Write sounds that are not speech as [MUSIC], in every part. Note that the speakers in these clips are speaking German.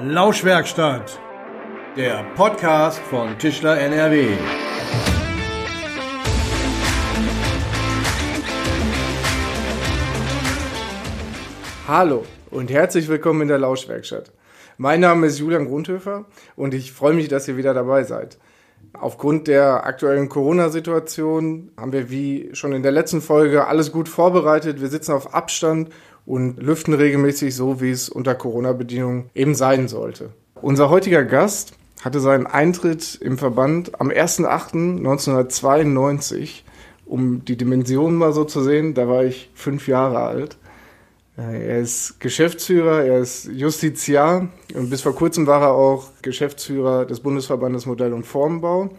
Lauschwerkstatt, der Podcast von Tischler NRW. Hallo und herzlich willkommen in der Lauschwerkstatt. Mein Name ist Julian Grundhöfer und ich freue mich, dass ihr wieder dabei seid. Aufgrund der aktuellen Corona-Situation haben wir wie schon in der letzten Folge alles gut vorbereitet. Wir sitzen auf Abstand und lüften regelmäßig so, wie es unter Corona-Bedingungen eben sein sollte. Unser heutiger Gast hatte seinen Eintritt im Verband am 1.8.1992, um die Dimensionen mal so zu sehen. Da war ich fünf Jahre alt. Er ist Geschäftsführer, er ist Justiziar und bis vor kurzem war er auch Geschäftsführer des Bundesverbandes Modell- und Formbau.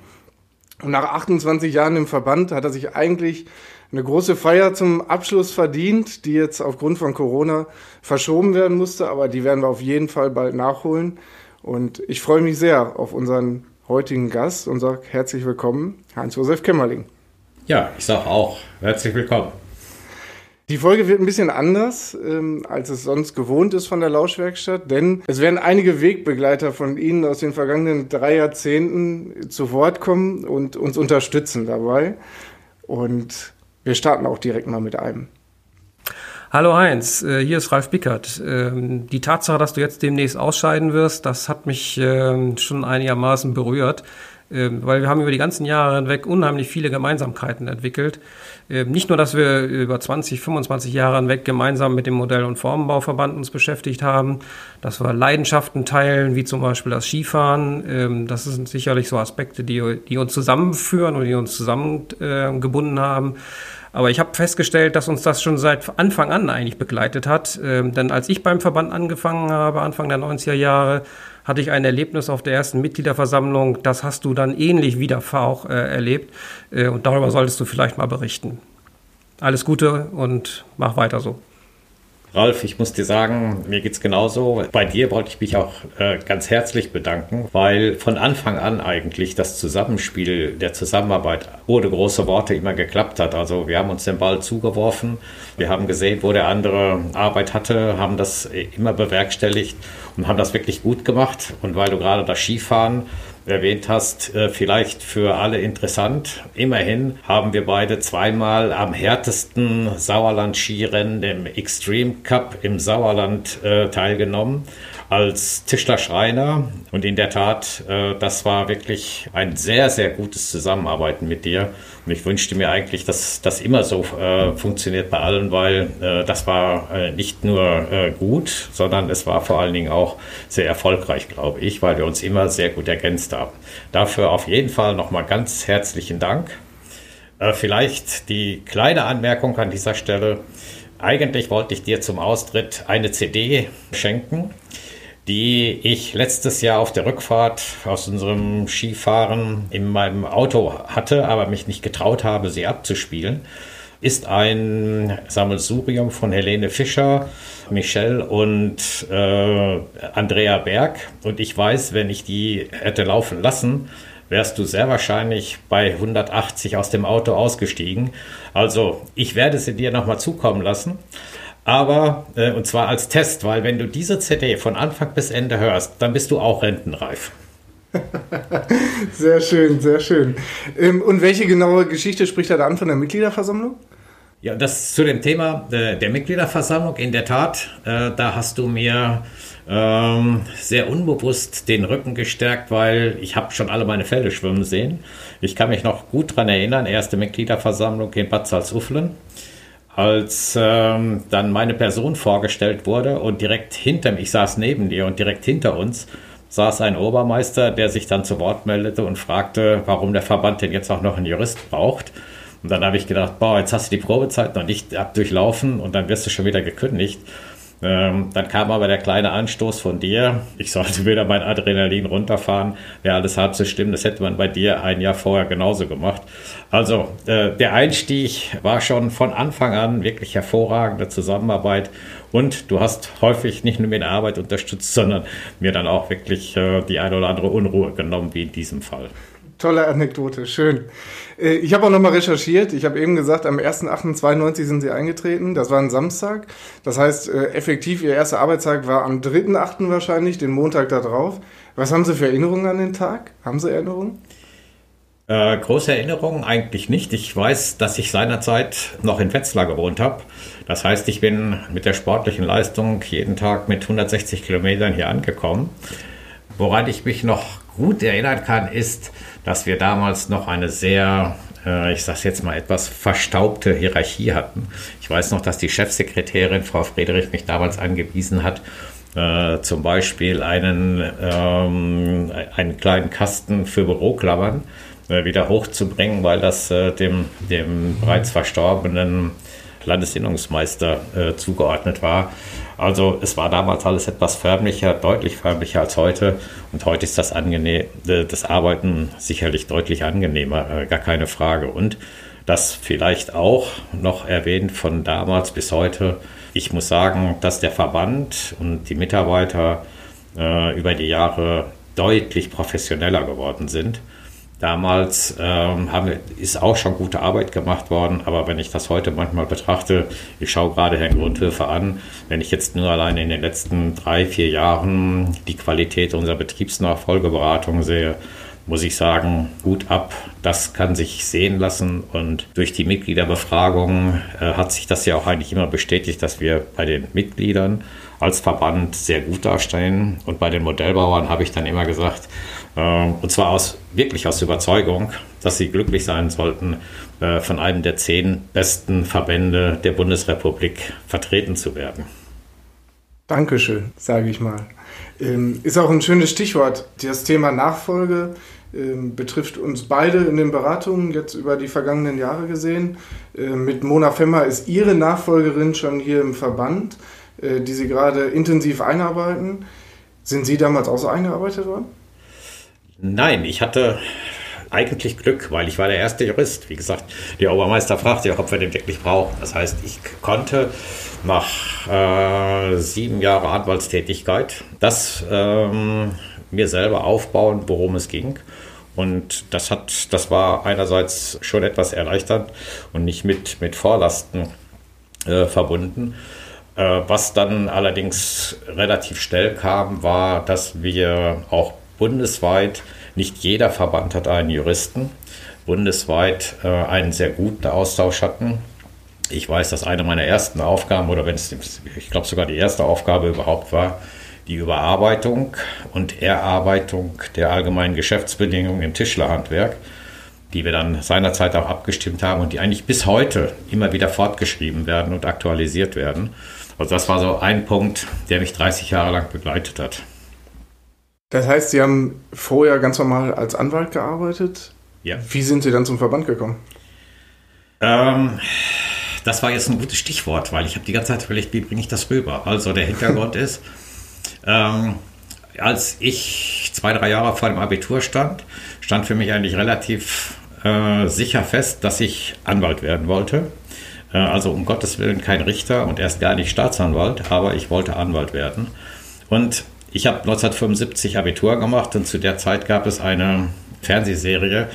Und nach 28 Jahren im Verband hat er sich eigentlich eine große Feier zum Abschluss verdient, die jetzt aufgrund von Corona verschoben werden musste, aber die werden wir auf jeden Fall bald nachholen. Und ich freue mich sehr auf unseren heutigen Gast und sage herzlich willkommen, Heinz-Josef Kämmerling. Ja, ich sage auch herzlich willkommen. Die Folge wird ein bisschen anders, ähm, als es sonst gewohnt ist von der Lauschwerkstatt, denn es werden einige Wegbegleiter von Ihnen aus den vergangenen drei Jahrzehnten zu Wort kommen und uns unterstützen dabei. Und wir starten auch direkt mal mit einem. Hallo Heinz, äh, hier ist Ralf Bickert. Ähm, die Tatsache, dass du jetzt demnächst ausscheiden wirst, das hat mich ähm, schon einigermaßen berührt. Ähm, weil wir haben über die ganzen Jahre hinweg unheimlich viele Gemeinsamkeiten entwickelt. Nicht nur, dass wir über 20, 25 Jahre hinweg gemeinsam mit dem Modell- und Formenbauverband uns beschäftigt haben, dass wir Leidenschaften teilen, wie zum Beispiel das Skifahren. Das sind sicherlich so Aspekte, die, die uns zusammenführen und die uns zusammengebunden haben. Aber ich habe festgestellt, dass uns das schon seit Anfang an eigentlich begleitet hat. denn als ich beim Verband angefangen habe, Anfang der 90er Jahre, hatte ich ein Erlebnis auf der ersten Mitgliederversammlung. Das hast du dann ähnlich wie der auch äh, erlebt. Äh, und darüber solltest du vielleicht mal berichten. Alles Gute und mach weiter so. Ralf, ich muss dir sagen, mir geht's genauso. Bei dir wollte ich mich auch äh, ganz herzlich bedanken, weil von Anfang an eigentlich das Zusammenspiel der Zusammenarbeit ohne große Worte immer geklappt hat. Also wir haben uns den Ball zugeworfen, wir haben gesehen, wo der andere Arbeit hatte, haben das immer bewerkstelligt und haben das wirklich gut gemacht. Und weil du gerade das Skifahren erwähnt hast, äh, vielleicht für alle interessant. Immerhin haben wir beide zweimal am härtesten Sauerland-Skirennen, dem Extreme Cup im Sauerland, äh, teilgenommen als Tischler-Schreiner. Und in der Tat, äh, das war wirklich ein sehr, sehr gutes Zusammenarbeiten mit dir. Und ich wünschte mir eigentlich, dass das immer so äh, funktioniert bei allen, weil äh, das war äh, nicht nur äh, gut, sondern es war vor allen Dingen auch sehr erfolgreich, glaube ich, weil wir uns immer sehr gut ergänzt haben. Dafür auf jeden Fall nochmal ganz herzlichen Dank. Äh, vielleicht die kleine Anmerkung an dieser Stelle. Eigentlich wollte ich dir zum Austritt eine CD schenken die ich letztes Jahr auf der Rückfahrt aus unserem Skifahren in meinem Auto hatte, aber mich nicht getraut habe, sie abzuspielen, ist ein Sammelsurium von Helene Fischer, Michelle und äh, Andrea Berg. Und ich weiß, wenn ich die hätte laufen lassen, wärst du sehr wahrscheinlich bei 180 aus dem Auto ausgestiegen. Also ich werde sie dir nochmal zukommen lassen aber äh, und zwar als Test, weil wenn du diese CD von Anfang bis Ende hörst, dann bist du auch rentenreif. [LAUGHS] sehr schön, sehr schön. Ähm, und welche genaue Geschichte spricht er da an von der Mitgliederversammlung? Ja, das zu dem Thema äh, der Mitgliederversammlung. In der Tat, äh, da hast du mir ähm, sehr unbewusst den Rücken gestärkt, weil ich habe schon alle meine Fälle schwimmen sehen. Ich kann mich noch gut daran erinnern, erste Mitgliederversammlung in Bad Salzuflen als ähm, dann meine Person vorgestellt wurde und direkt hinter mir, ich saß neben dir und direkt hinter uns saß ein Obermeister, der sich dann zu Wort meldete und fragte, warum der Verband denn jetzt auch noch einen Jurist braucht. Und dann habe ich gedacht, boah, jetzt hast du die Probezeit noch nicht durchlaufen und dann wirst du schon wieder gekündigt. Ähm, dann kam aber der kleine Anstoß von dir. Ich sollte wieder mein Adrenalin runterfahren. Wäre alles halb so schlimm. Das hätte man bei dir ein Jahr vorher genauso gemacht. Also äh, der Einstieg war schon von Anfang an wirklich hervorragende Zusammenarbeit. Und du hast häufig nicht nur mir eine Arbeit unterstützt, sondern mir dann auch wirklich äh, die eine oder andere Unruhe genommen, wie in diesem Fall. Tolle Anekdote, schön. Äh, ich habe auch nochmal recherchiert. Ich habe eben gesagt, am 1.8.92 sind Sie eingetreten. Das war ein Samstag. Das heißt, äh, effektiv Ihr erster Arbeitstag war am 3.8. wahrscheinlich, den Montag darauf. Was haben Sie für Erinnerungen an den Tag? Haben Sie Erinnerungen? Äh, große Erinnerungen eigentlich nicht. Ich weiß, dass ich seinerzeit noch in Wetzlar gewohnt habe. Das heißt, ich bin mit der sportlichen Leistung jeden Tag mit 160 Kilometern hier angekommen. Woran ich mich noch gut erinnern kann, ist, dass wir damals noch eine sehr, äh, ich sage jetzt mal etwas verstaubte Hierarchie hatten. Ich weiß noch, dass die Chefsekretärin Frau Friedrich mich damals angewiesen hat, äh, zum Beispiel einen, ähm, einen kleinen Kasten für Büroklammern äh, wieder hochzubringen, weil das äh, dem, dem bereits verstorbenen Landesinnungsmeister äh, zugeordnet war. Also es war damals alles etwas förmlicher, deutlich förmlicher als heute. Und heute ist das, angenehm, das Arbeiten sicherlich deutlich angenehmer, gar keine Frage. Und das vielleicht auch noch erwähnt von damals bis heute. Ich muss sagen, dass der Verband und die Mitarbeiter äh, über die Jahre deutlich professioneller geworden sind. Damals ähm, haben, ist auch schon gute Arbeit gemacht worden, aber wenn ich das heute manchmal betrachte, ich schaue gerade Herrn Grundhöfer an, wenn ich jetzt nur allein in den letzten drei, vier Jahren die Qualität unserer Betriebsnachfolgeberatung sehe, muss ich sagen, gut ab. Das kann sich sehen lassen und durch die Mitgliederbefragung äh, hat sich das ja auch eigentlich immer bestätigt, dass wir bei den Mitgliedern als Verband sehr gut dastehen und bei den Modellbauern habe ich dann immer gesagt, und zwar aus, wirklich aus Überzeugung, dass sie glücklich sein sollten, äh, von einem der zehn besten Verbände der Bundesrepublik vertreten zu werden. Dankeschön, sage ich mal. Ähm, ist auch ein schönes Stichwort. Das Thema Nachfolge ähm, betrifft uns beide in den Beratungen jetzt über die vergangenen Jahre gesehen. Mit Mona Femmer ist Ihre Nachfolgerin schon hier im Verband, äh, die Sie gerade intensiv einarbeiten. Sind Sie damals auch so eingearbeitet worden? Nein, ich hatte eigentlich Glück, weil ich war der erste Jurist. Wie gesagt, der Obermeister fragte ja, ob wir den wirklich brauchen. Das heißt, ich konnte nach äh, sieben Jahren Anwaltstätigkeit das ähm, mir selber aufbauen, worum es ging. Und das hat, das war einerseits schon etwas erleichternd und nicht mit, mit Vorlasten äh, verbunden. Äh, was dann allerdings relativ schnell kam, war, dass wir auch bundesweit, nicht jeder Verband hat einen Juristen, bundesweit äh, einen sehr guten Austausch hatten. Ich weiß, dass eine meiner ersten Aufgaben, oder wenn es, ich glaube sogar die erste Aufgabe überhaupt war, die Überarbeitung und Erarbeitung der allgemeinen Geschäftsbedingungen im Tischlerhandwerk, die wir dann seinerzeit auch abgestimmt haben und die eigentlich bis heute immer wieder fortgeschrieben werden und aktualisiert werden. Also das war so ein Punkt, der mich 30 Jahre lang begleitet hat. Das heißt, Sie haben vorher ganz normal als Anwalt gearbeitet? Ja. Wie sind Sie dann zum Verband gekommen? Ähm, das war jetzt ein gutes Stichwort, weil ich habe die ganze Zeit überlegt, wie bringe ich das rüber. Also der Hintergrund [LAUGHS] ist, ähm, als ich zwei, drei Jahre vor dem Abitur stand, stand für mich eigentlich relativ äh, sicher fest, dass ich Anwalt werden wollte. Äh, also um Gottes Willen kein Richter und erst gar nicht Staatsanwalt, aber ich wollte Anwalt werden. Und ich habe 1975 Abitur gemacht und zu der Zeit gab es eine Fernsehserie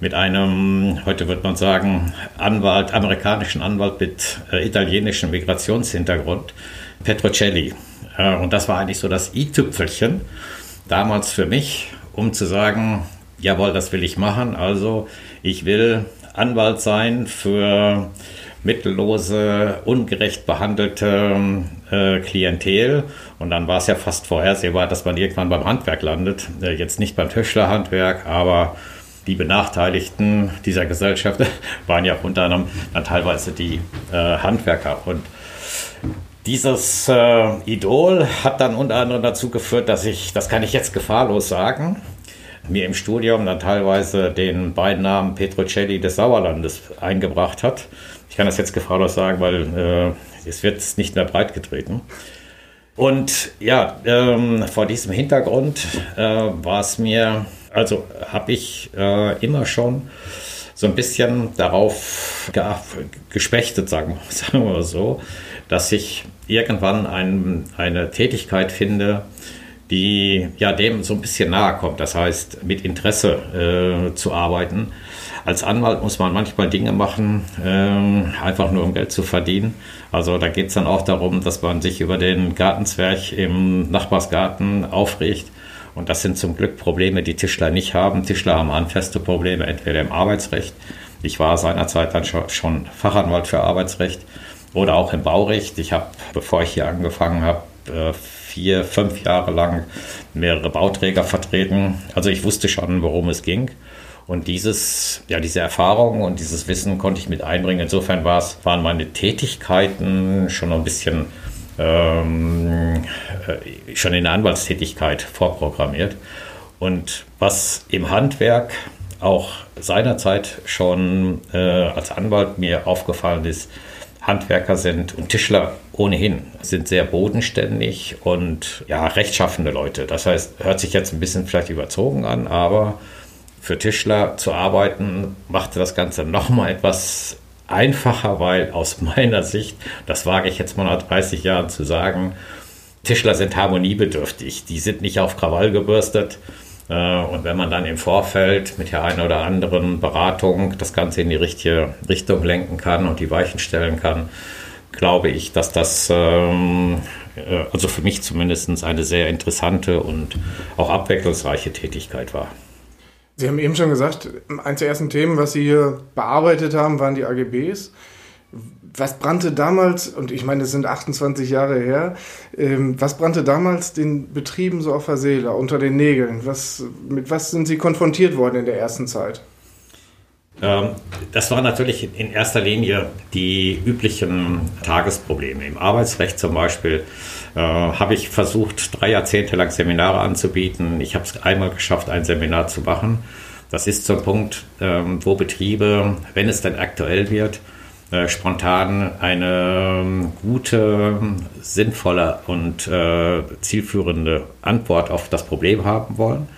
mit einem, heute wird man sagen, Anwalt, amerikanischen Anwalt mit äh, italienischem Migrationshintergrund, Petrocelli. Äh, und das war eigentlich so das i-Tüpfelchen damals für mich, um zu sagen, jawohl, das will ich machen. Also ich will Anwalt sein für mittellose, ungerecht behandelte äh, Klientel. Und dann war es ja fast vorhersehbar, dass man irgendwann beim Handwerk landet. Äh, jetzt nicht beim Tischlerhandwerk, aber die Benachteiligten dieser Gesellschaft [LAUGHS] waren ja unter anderem dann teilweise die äh, Handwerker. Und dieses äh, Idol hat dann unter anderem dazu geführt, dass ich, das kann ich jetzt gefahrlos sagen, mir im Studium dann teilweise den Beinamen Petrocelli des Sauerlandes eingebracht hat. Ich kann das jetzt gefahrlos sagen, weil äh, es wird nicht mehr breit getreten. Und ja, ähm, vor diesem Hintergrund äh, war es mir, also habe ich äh, immer schon so ein bisschen darauf ge gespechtet, sagen, sagen wir [LAUGHS] so, dass ich irgendwann ein, eine Tätigkeit finde, die ja dem so ein bisschen nahe kommt. Das heißt, mit Interesse äh, zu arbeiten. Als Anwalt muss man manchmal Dinge machen, äh, einfach nur um Geld zu verdienen. Also da geht es dann auch darum, dass man sich über den Gartenzwerg im Nachbarsgarten aufregt. Und das sind zum Glück Probleme, die Tischler nicht haben. Tischler haben handfeste Probleme, entweder im Arbeitsrecht. Ich war seinerzeit dann schon Fachanwalt für Arbeitsrecht oder auch im Baurecht. Ich habe, bevor ich hier angefangen habe, äh, vier, fünf Jahre lang mehrere Bauträger vertreten. Also ich wusste schon, worum es ging. Und dieses, ja, diese Erfahrung und dieses Wissen konnte ich mit einbringen. Insofern war es, waren meine Tätigkeiten schon ein bisschen ähm, äh, schon in der Anwaltstätigkeit vorprogrammiert. Und was im Handwerk auch seinerzeit schon äh, als Anwalt mir aufgefallen ist, Handwerker sind und Tischler ohnehin sind sehr bodenständig und ja, rechtschaffende Leute. Das heißt, hört sich jetzt ein bisschen vielleicht überzogen an, aber für Tischler zu arbeiten machte das Ganze nochmal etwas einfacher, weil aus [LAUGHS] meiner Sicht, das wage ich jetzt mal nach 30 Jahren zu sagen, Tischler sind harmoniebedürftig. Die sind nicht auf Krawall gebürstet. Äh, und wenn man dann im Vorfeld mit der einen oder anderen Beratung das Ganze in die richtige Richtung lenken kann und die Weichen stellen kann, glaube ich, dass das, ähm, äh, also für mich zumindest, eine sehr interessante und auch abwechslungsreiche Tätigkeit war. Sie haben eben schon gesagt, eines der ersten Themen, was Sie hier bearbeitet haben, waren die AGBs. Was brannte damals, und ich meine, es sind 28 Jahre her, ähm, was brannte damals den Betrieben so auf der Seele, unter den Nägeln? Was, mit was sind Sie konfrontiert worden in der ersten Zeit? Ähm, das waren natürlich in erster Linie die üblichen Tagesprobleme. Im Arbeitsrecht zum Beispiel äh, habe ich versucht, drei Jahrzehnte lang Seminare anzubieten. Ich habe es einmal geschafft, ein Seminar zu machen. Das ist zum Punkt, ähm, wo Betriebe, wenn es dann aktuell wird, äh, spontan eine ähm, gute, sinnvolle und äh, zielführende Antwort auf das Problem haben wollen.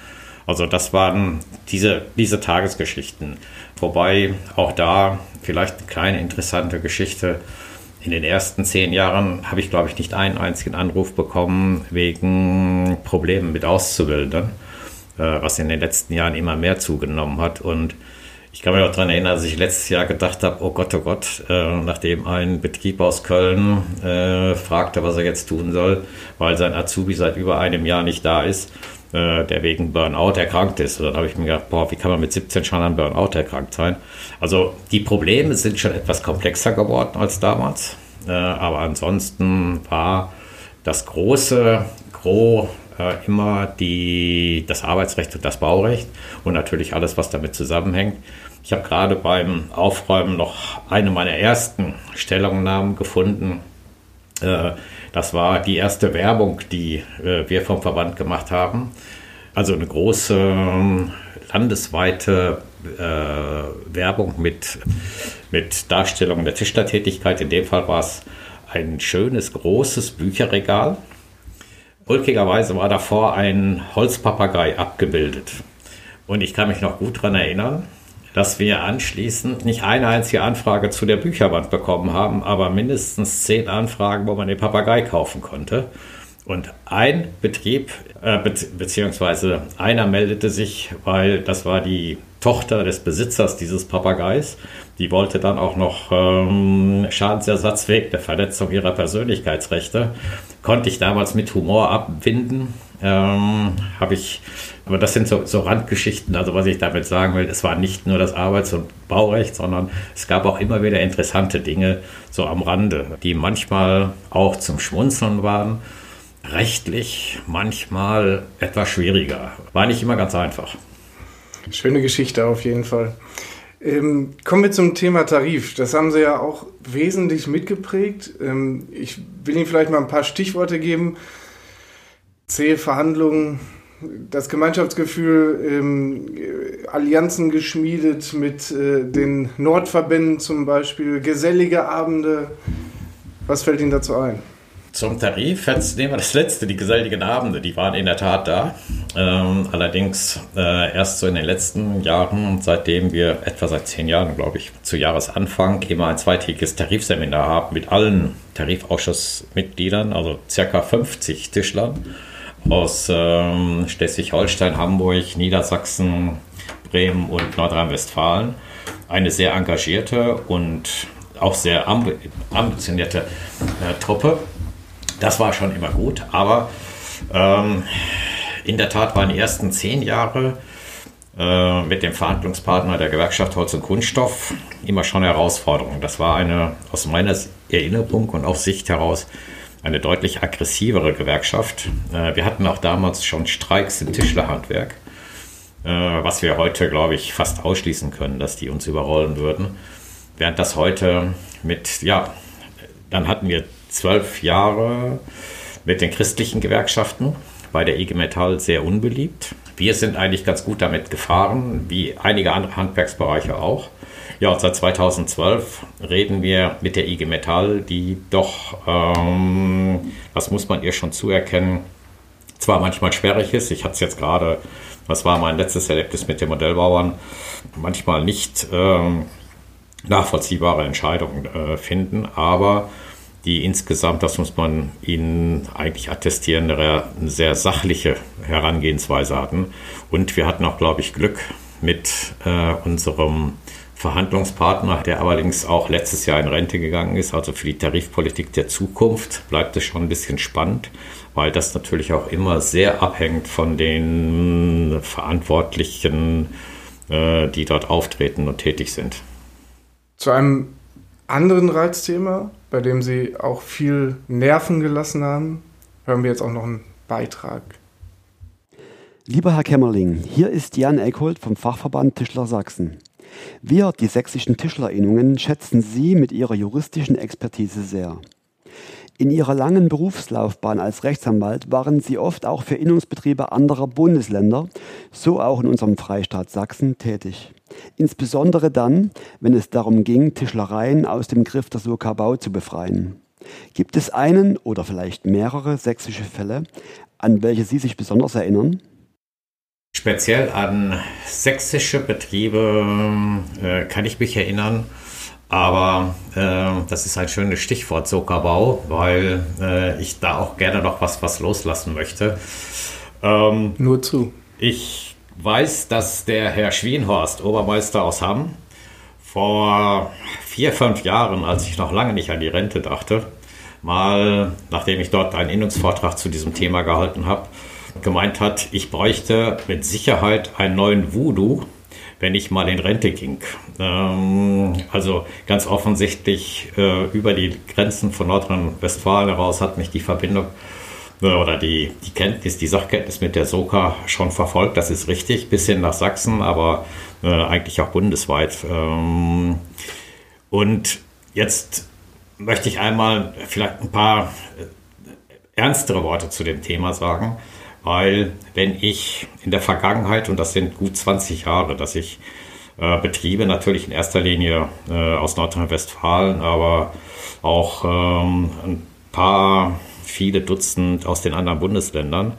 Also das waren diese, diese Tagesgeschichten. Wobei auch da vielleicht eine kleine interessante Geschichte. In den ersten zehn Jahren habe ich, glaube ich, nicht einen einzigen Anruf bekommen wegen Problemen mit Auszubildenden, äh, was in den letzten Jahren immer mehr zugenommen hat. Und ich kann mich auch daran erinnern, dass ich letztes Jahr gedacht habe, oh Gott, oh Gott, äh, nachdem ein Betrieb aus Köln äh, fragte, was er jetzt tun soll, weil sein Azubi seit über einem Jahr nicht da ist, äh, der wegen Burnout erkrankt ist. Und dann habe ich mir gedacht, boah, wie kann man mit 17 schon an Burnout erkrankt sein? Also die Probleme sind schon etwas komplexer geworden als damals. Äh, aber ansonsten war das große Gros äh, immer die, das Arbeitsrecht und das Baurecht und natürlich alles, was damit zusammenhängt. Ich habe gerade beim Aufräumen noch eine meiner ersten Stellungnahmen gefunden. Äh, das war die erste Werbung, die äh, wir vom Verband gemacht haben. Also eine große ähm, landesweite äh, Werbung mit, mit Darstellung der Tischlertätigkeit. In dem Fall war es ein schönes, großes Bücherregal. Ulkigerweise war davor ein Holzpapagei abgebildet. Und ich kann mich noch gut daran erinnern, dass wir anschließend nicht eine einzige Anfrage zu der Bücherwand bekommen haben, aber mindestens zehn Anfragen, wo man den Papagei kaufen konnte. Und ein Betrieb, äh, be beziehungsweise einer meldete sich, weil das war die Tochter des Besitzers dieses Papageis. Die wollte dann auch noch ähm, Schadensersatz wegen der Verletzung ihrer Persönlichkeitsrechte. Konnte ich damals mit Humor abwinden. Ähm, Habe ich aber das sind so, so, Randgeschichten. Also was ich damit sagen will, es war nicht nur das Arbeits- und Baurecht, sondern es gab auch immer wieder interessante Dinge so am Rande, die manchmal auch zum Schmunzeln waren. Rechtlich manchmal etwas schwieriger. War nicht immer ganz einfach. Schöne Geschichte auf jeden Fall. Ähm, kommen wir zum Thema Tarif. Das haben Sie ja auch wesentlich mitgeprägt. Ähm, ich will Ihnen vielleicht mal ein paar Stichworte geben. Zähe Verhandlungen, das Gemeinschaftsgefühl, ähm, Allianzen geschmiedet mit äh, den Nordverbänden zum Beispiel, gesellige Abende. Was fällt Ihnen dazu ein? Zum Tarif, jetzt nehmen wir das letzte, die geselligen Abende, die waren in der Tat da. Ähm, allerdings äh, erst so in den letzten Jahren, seitdem wir etwa seit zehn Jahren, glaube ich, zu Jahresanfang immer ein zweitägiges Tarifseminar haben mit allen Tarifausschussmitgliedern, also circa 50 Tischlern aus ähm, Schleswig-Holstein, Hamburg, Niedersachsen, Bremen und Nordrhein-Westfalen. Eine sehr engagierte und auch sehr ambitionierte äh, Truppe. Das war schon immer gut, aber ähm, in der Tat waren die ersten zehn Jahre äh, mit dem Verhandlungspartner der Gewerkschaft Holz und Kunststoff immer schon Herausforderung. Das war eine aus meiner Erinnerung und aus Sicht heraus eine deutlich aggressivere Gewerkschaft. Äh, wir hatten auch damals schon Streiks im Tischlerhandwerk, äh, was wir heute, glaube ich, fast ausschließen können, dass die uns überrollen würden. Während das heute mit, ja, dann hatten wir zwölf Jahre mit den christlichen Gewerkschaften, bei der IG Metall sehr unbeliebt. Wir sind eigentlich ganz gut damit gefahren, wie einige andere Handwerksbereiche auch. Ja, seit 2012 reden wir mit der IG Metall, die doch, ähm, das muss man ihr schon zuerkennen, zwar manchmal sperrig ist. Ich hatte es jetzt gerade, das war mein letztes Erlebnis mit den Modellbauern, manchmal nicht ähm, nachvollziehbare Entscheidungen äh, finden, aber die insgesamt, das muss man ihnen eigentlich attestieren, eine sehr sachliche Herangehensweise hatten. Und wir hatten auch, glaube ich, Glück mit äh, unserem Verhandlungspartner, der allerdings auch letztes Jahr in Rente gegangen ist. Also für die Tarifpolitik der Zukunft bleibt es schon ein bisschen spannend, weil das natürlich auch immer sehr abhängt von den Verantwortlichen, äh, die dort auftreten und tätig sind. Zu einem anderen Reizthema, bei dem Sie auch viel Nerven gelassen haben, hören wir jetzt auch noch einen Beitrag. Lieber Herr Kämmerling, hier ist Jan Eckholt vom Fachverband Tischler Sachsen. Wir, die sächsischen Tischlerinnungen, schätzen Sie mit Ihrer juristischen Expertise sehr. In Ihrer langen Berufslaufbahn als Rechtsanwalt waren Sie oft auch für Innungsbetriebe anderer Bundesländer, so auch in unserem Freistaat Sachsen, tätig. Insbesondere dann, wenn es darum ging, Tischlereien aus dem Griff der Soka Bau zu befreien. Gibt es einen oder vielleicht mehrere sächsische Fälle, an welche Sie sich besonders erinnern? Speziell an sächsische Betriebe äh, kann ich mich erinnern, aber äh, das ist ein schönes Stichwort Zuckerbau, weil äh, ich da auch gerne noch was, was loslassen möchte. Ähm, Nur zu. Ich weiß, dass der Herr Schwienhorst, Obermeister aus Hamm, vor vier, fünf Jahren, als ich noch lange nicht an die Rente dachte, mal, nachdem ich dort einen Innungsvortrag zu diesem Thema gehalten habe, gemeint hat, ich bräuchte mit Sicherheit einen neuen Voodoo, wenn ich mal in Rente ging. Ähm, also ganz offensichtlich äh, über die Grenzen von Nordrhein-Westfalen heraus hat mich die Verbindung oder die, die Kenntnis, die Sachkenntnis mit der SOKA schon verfolgt. Das ist richtig, bis hin nach Sachsen, aber äh, eigentlich auch bundesweit. Ähm, und jetzt möchte ich einmal vielleicht ein paar äh, ernstere Worte zu dem Thema sagen, weil wenn ich in der Vergangenheit, und das sind gut 20 Jahre, dass ich äh, Betriebe natürlich in erster Linie äh, aus Nordrhein-Westfalen, aber auch ähm, ein paar viele Dutzend aus den anderen Bundesländern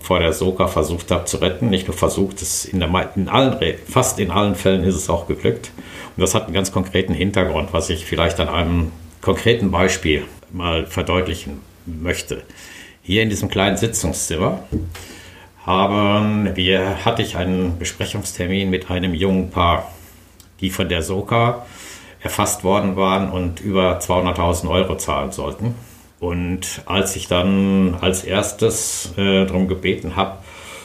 vor der Soka versucht habe zu retten. Nicht nur versucht, es in, der, in allen, fast in allen Fällen ist es auch geglückt. Und das hat einen ganz konkreten Hintergrund, was ich vielleicht an einem konkreten Beispiel mal verdeutlichen möchte. Hier in diesem kleinen Sitzungszimmer haben wir, hatte ich einen Besprechungstermin mit einem jungen Paar, die von der Soka erfasst worden waren und über 200.000 Euro zahlen sollten. Und als ich dann als erstes äh, darum gebeten habe,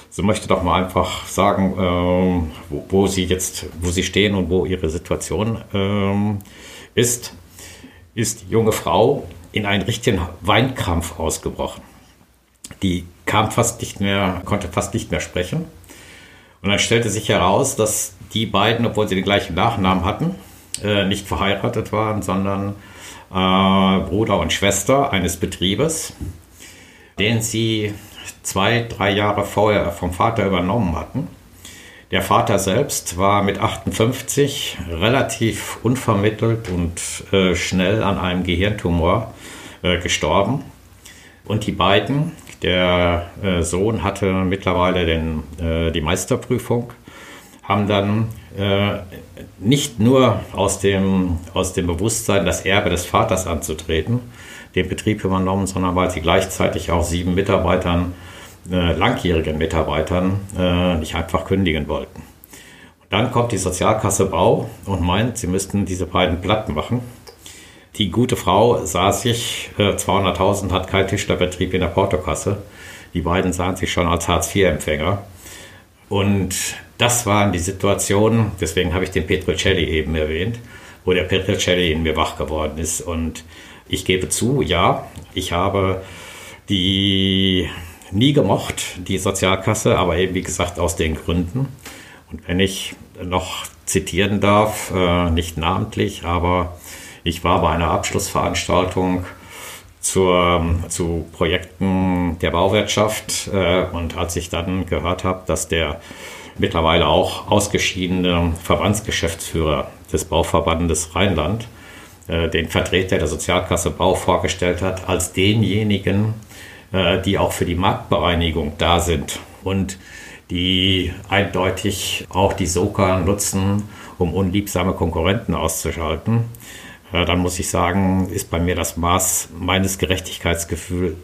so möchte doch mal einfach sagen, äh, wo, wo, sie jetzt, wo sie stehen und wo ihre Situation äh, ist, ist die junge Frau in einen richtigen Weinkrampf ausgebrochen. Die kam fast nicht mehr, konnte fast nicht mehr sprechen. Und dann stellte sich heraus, dass die beiden, obwohl sie den gleichen Nachnamen hatten, äh, nicht verheiratet waren, sondern äh, Bruder und Schwester eines Betriebes, den sie zwei, drei Jahre vorher vom Vater übernommen hatten. Der Vater selbst war mit 58 relativ unvermittelt und äh, schnell an einem Gehirntumor äh, gestorben. Und die beiden, der äh, Sohn hatte mittlerweile den, äh, die Meisterprüfung, haben dann äh, nicht nur aus dem, aus dem Bewusstsein, das Erbe des Vaters anzutreten, den Betrieb übernommen, sondern weil sie gleichzeitig auch sieben Mitarbeitern äh, langjährigen Mitarbeitern äh, nicht einfach kündigen wollten. Und dann kommt die Sozialkasse Bau und meint, sie müssten diese beiden Platten machen. Die gute Frau sah sich, äh, 200.000 hat kein Tischlerbetrieb in der Portokasse. Die beiden sahen sich schon als Hartz-IV-Empfänger. Und das waren die Situationen, deswegen habe ich den Petrocelli eben erwähnt, wo der Petrocelli in mir wach geworden ist. Und ich gebe zu, ja, ich habe die nie gemocht, die Sozialkasse, aber eben wie gesagt aus den Gründen. Und wenn ich noch zitieren darf, äh, nicht namentlich, aber ich war bei einer Abschlussveranstaltung zur, zu Projekten der Bauwirtschaft äh, und als ich dann gehört habe, dass der mittlerweile auch ausgeschiedene Verbandsgeschäftsführer des Bauverbandes Rheinland äh, den Vertreter der Sozialkasse Bau vorgestellt hat als denjenigen, äh, die auch für die Marktbereinigung da sind und die eindeutig auch die Soka nutzen, um unliebsame Konkurrenten auszuschalten, dann muss ich sagen, ist bei mir das Maß meines Gerechtigkeitsgefühls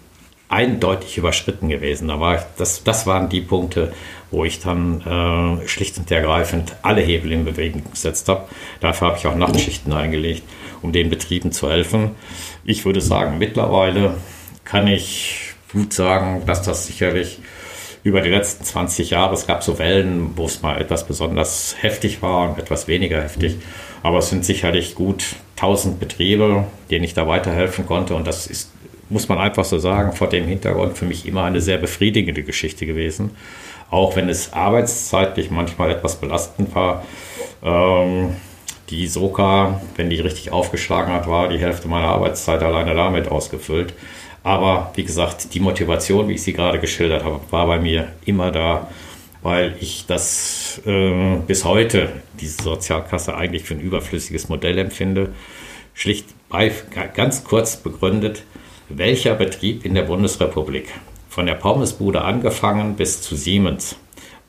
eindeutig überschritten gewesen. Ich, das, das waren die Punkte, wo ich dann äh, schlicht und ergreifend alle Hebel in Bewegung gesetzt habe. Dafür habe ich auch Nachtschichten eingelegt, um den Betrieben zu helfen. Ich würde sagen, mittlerweile kann ich gut sagen, dass das sicherlich über die letzten 20 Jahre, es gab so Wellen, wo es mal etwas besonders heftig war und etwas weniger heftig, aber es sind sicherlich gut 1000 Betriebe, denen ich da weiterhelfen konnte und das ist, muss man einfach so sagen, vor dem Hintergrund für mich immer eine sehr befriedigende Geschichte gewesen, auch wenn es arbeitszeitlich manchmal etwas belastend war. Ähm, die Soka, wenn die richtig aufgeschlagen hat, war die Hälfte meiner Arbeitszeit alleine damit ausgefüllt. Aber wie gesagt, die Motivation, wie ich sie gerade geschildert habe, war bei mir immer da, weil ich das äh, bis heute, diese Sozialkasse, eigentlich für ein überflüssiges Modell empfinde. Schlicht bei, ganz kurz begründet, welcher Betrieb in der Bundesrepublik, von der Pommesbude angefangen bis zu Siemens,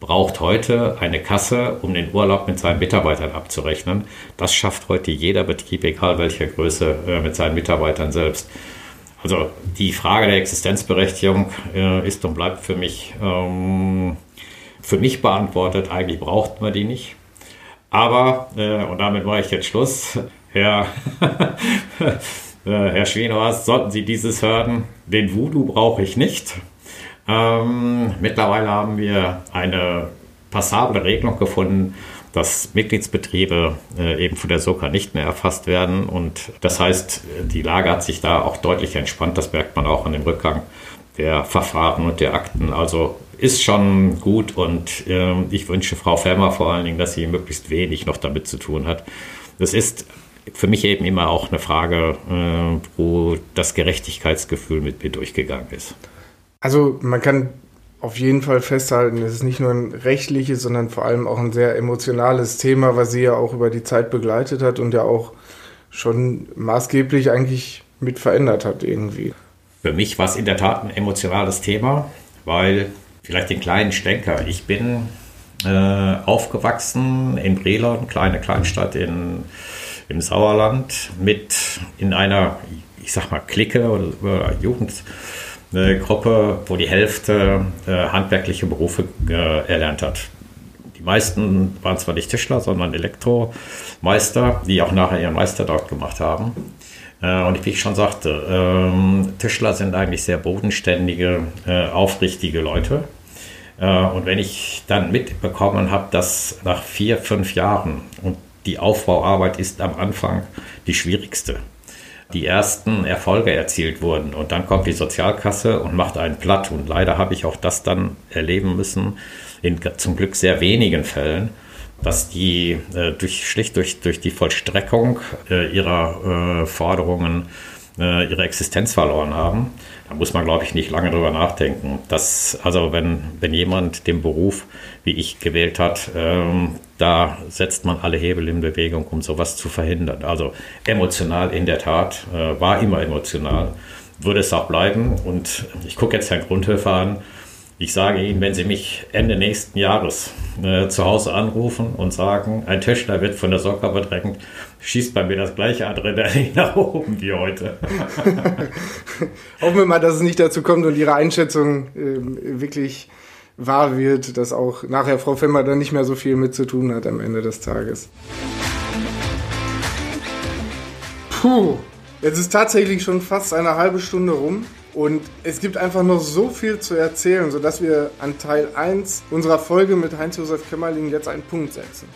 braucht heute eine Kasse, um den Urlaub mit seinen Mitarbeitern abzurechnen. Das schafft heute jeder Betrieb, egal welcher Größe, äh, mit seinen Mitarbeitern selbst. Also die Frage der Existenzberechtigung äh, ist und bleibt für mich, ähm, für mich beantwortet. Eigentlich braucht man die nicht. Aber, äh, und damit mache ich jetzt Schluss, [LAUGHS] Herr, [LAUGHS] äh, Herr Schwenhorst, sollten Sie dieses hören, den Voodoo brauche ich nicht. Ähm, mittlerweile haben wir eine passable Regelung gefunden, dass Mitgliedsbetriebe äh, eben von der SOKA nicht mehr erfasst werden. Und das heißt, die Lage hat sich da auch deutlich entspannt. Das merkt man auch an dem Rückgang der Verfahren und der Akten. Also ist schon gut und äh, ich wünsche Frau Fermer vor allen Dingen, dass sie möglichst wenig noch damit zu tun hat. Das ist für mich eben immer auch eine Frage, äh, wo das Gerechtigkeitsgefühl mit mir durchgegangen ist. Also man kann auf jeden Fall festhalten, es ist nicht nur ein rechtliches, sondern vor allem auch ein sehr emotionales Thema, was sie ja auch über die Zeit begleitet hat und ja auch schon maßgeblich eigentlich mit verändert hat irgendwie. Für mich war es in der Tat ein emotionales Thema, weil vielleicht den kleinen Stänker. Ich bin äh, aufgewachsen in Brilon, kleine Kleinstadt in, im Sauerland, mit in einer, ich sag mal, Clique oder, oder Jugend eine Gruppe, wo die Hälfte äh, handwerkliche Berufe äh, erlernt hat. Die meisten waren zwar nicht Tischler, sondern Elektromeister, die auch nachher ihren Meister dort gemacht haben. Äh, und wie ich schon sagte, ähm, Tischler sind eigentlich sehr bodenständige, äh, aufrichtige Leute. Äh, und wenn ich dann mitbekommen habe, dass nach vier, fünf Jahren und die Aufbauarbeit ist am Anfang die schwierigste die ersten Erfolge erzielt wurden. Und dann kommt die Sozialkasse und macht einen platt. Und leider habe ich auch das dann erleben müssen, in zum Glück sehr wenigen Fällen, dass die äh, durch, schlicht durch, durch die Vollstreckung äh, ihrer äh, Forderungen äh, ihre Existenz verloren haben. Da muss man, glaube ich, nicht lange drüber nachdenken. Dass, also wenn, wenn jemand den Beruf, wie ich gewählt hat, ähm, da setzt man alle Hebel in Bewegung, um sowas zu verhindern. Also emotional in der Tat, äh, war immer emotional, würde es auch bleiben. Und ich gucke jetzt Herrn Grundhöfer an. Ich sage Ihnen, wenn Sie mich Ende nächsten Jahres äh, zu Hause anrufen und sagen, ein Tischler wird von der Soccer bedrängt, schießt bei mir das gleiche Adrenalin [LAUGHS] nach oben wie heute. [LAUGHS] Hoffen wir mal, dass es nicht dazu kommt und Ihre Einschätzung äh, wirklich wahr wird, dass auch nachher Frau Femmer dann nicht mehr so viel mit zu tun hat am Ende des Tages. Puh, jetzt ist tatsächlich schon fast eine halbe Stunde rum. Und es gibt einfach noch so viel zu erzählen, sodass wir an Teil 1 unserer Folge mit Heinz-Josef Kämmerling jetzt einen Punkt setzen.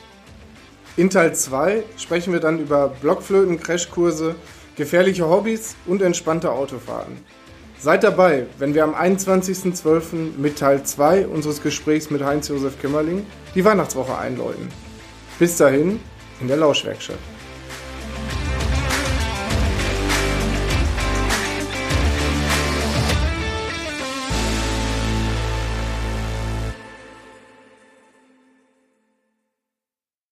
In Teil 2 sprechen wir dann über Blockflöten, Crashkurse, gefährliche Hobbys und entspannte Autofahren. Seid dabei, wenn wir am 21.12. mit Teil 2 unseres Gesprächs mit Heinz-Josef Kämmerling die Weihnachtswoche einläuten. Bis dahin in der Lauschwerkstatt.